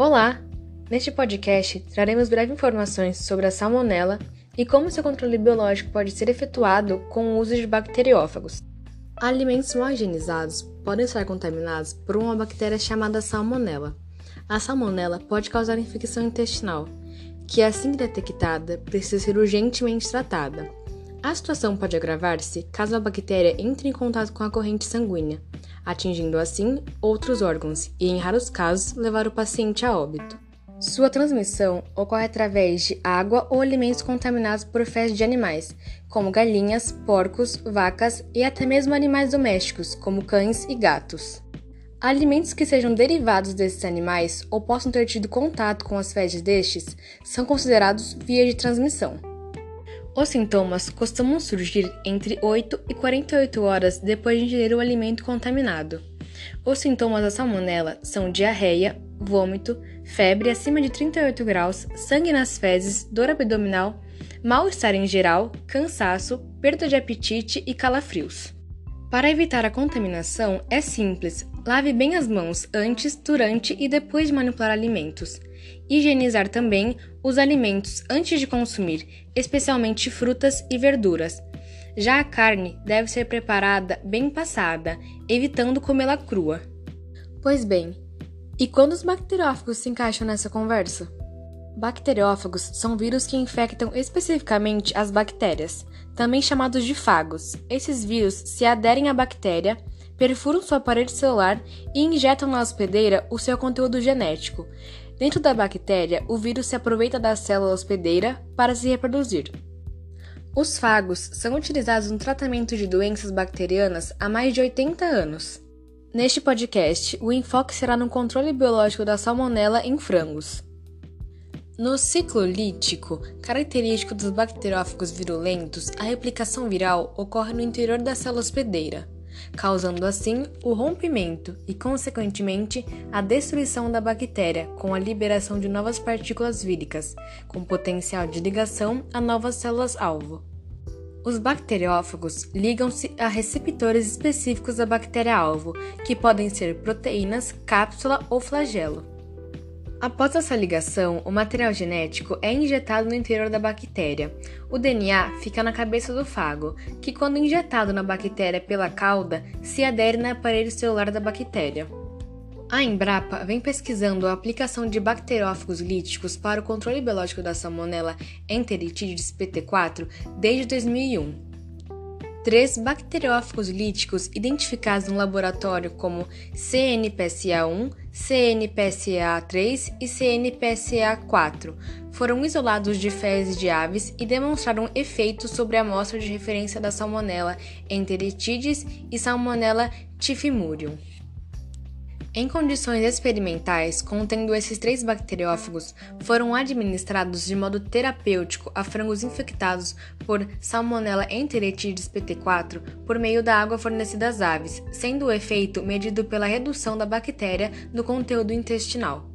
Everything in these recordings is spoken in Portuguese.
Olá! Neste podcast traremos breves informações sobre a salmonela e como seu controle biológico pode ser efetuado com o uso de bacteriófagos. Alimentos mal higienizados podem estar contaminados por uma bactéria chamada salmonela. A salmonela pode causar infecção intestinal, que assim detectada precisa ser urgentemente tratada. A situação pode agravar-se caso a bactéria entre em contato com a corrente sanguínea, atingindo assim outros órgãos e, em raros casos, levar o paciente a óbito. Sua transmissão ocorre através de água ou alimentos contaminados por fezes de animais, como galinhas, porcos, vacas e até mesmo animais domésticos, como cães e gatos. Alimentos que sejam derivados desses animais ou possam ter tido contato com as fezes destes são considerados via de transmissão. Os sintomas costumam surgir entre 8 e 48 horas depois de ingerir o alimento contaminado. Os sintomas da salmonela são diarreia, vômito, febre acima de 38 graus, sangue nas fezes, dor abdominal, mal-estar em geral, cansaço, perda de apetite e calafrios. Para evitar a contaminação, é simples: lave bem as mãos antes, durante e depois de manipular alimentos. Higienizar também os alimentos antes de consumir, especialmente frutas e verduras. Já a carne deve ser preparada bem passada, evitando comê-la crua. Pois bem, e quando os bacteriófagos se encaixam nessa conversa? Bacteriófagos são vírus que infectam especificamente as bactérias, também chamados de fagos. Esses vírus se aderem à bactéria, perfuram sua parede celular e injetam na hospedeira o seu conteúdo genético. Dentro da bactéria, o vírus se aproveita da célula hospedeira para se reproduzir. Os fagos são utilizados no tratamento de doenças bacterianas há mais de 80 anos. Neste podcast, o enfoque será no controle biológico da salmonela em frangos. No ciclo lítico, característico dos bacteriófagos virulentos, a replicação viral ocorre no interior da célula hospedeira, causando assim o rompimento e, consequentemente, a destruição da bactéria com a liberação de novas partículas víricas, com potencial de ligação a novas células-alvo. Os bacteriófagos ligam-se a receptores específicos da bactéria-alvo, que podem ser proteínas, cápsula ou flagelo. Após essa ligação, o material genético é injetado no interior da bactéria. O DNA fica na cabeça do fago, que, quando injetado na bactéria pela cauda, se adere na parede celular da bactéria. A Embrapa vem pesquisando a aplicação de bacteriófagos líticos para o controle biológico da Salmonella enteritidis PT4 desde 2001. Três bacteriófagos líticos identificados no laboratório como CNPSA1, CNPSA3 e CNPSA4 foram isolados de fezes de aves e demonstraram efeitos sobre a amostra de referência da Salmonella enteritidis e Salmonella typhimurium. Em condições experimentais, contendo esses três bacteriófagos, foram administrados de modo terapêutico a frangos infectados por Salmonella enteritidis pt4 por meio da água fornecida às aves, sendo o efeito medido pela redução da bactéria no conteúdo intestinal.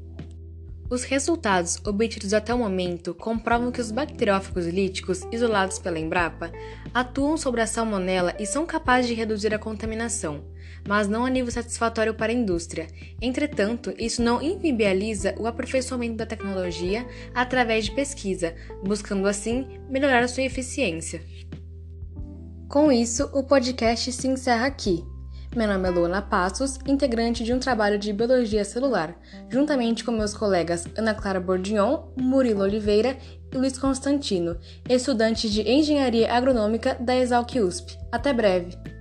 Os resultados obtidos até o momento comprovam que os bacteriófagos líticos isolados pela Embrapa atuam sobre a salmonela e são capazes de reduzir a contaminação, mas não a nível satisfatório para a indústria. Entretanto, isso não inviabiliza o aperfeiçoamento da tecnologia através de pesquisa, buscando assim melhorar sua eficiência. Com isso, o podcast se encerra aqui. Meu nome é Luana Passos, integrante de um trabalho de biologia celular, juntamente com meus colegas Ana Clara Bordignon, Murilo Oliveira e Luiz Constantino, estudantes de engenharia agronômica da Exalc USP. Até breve!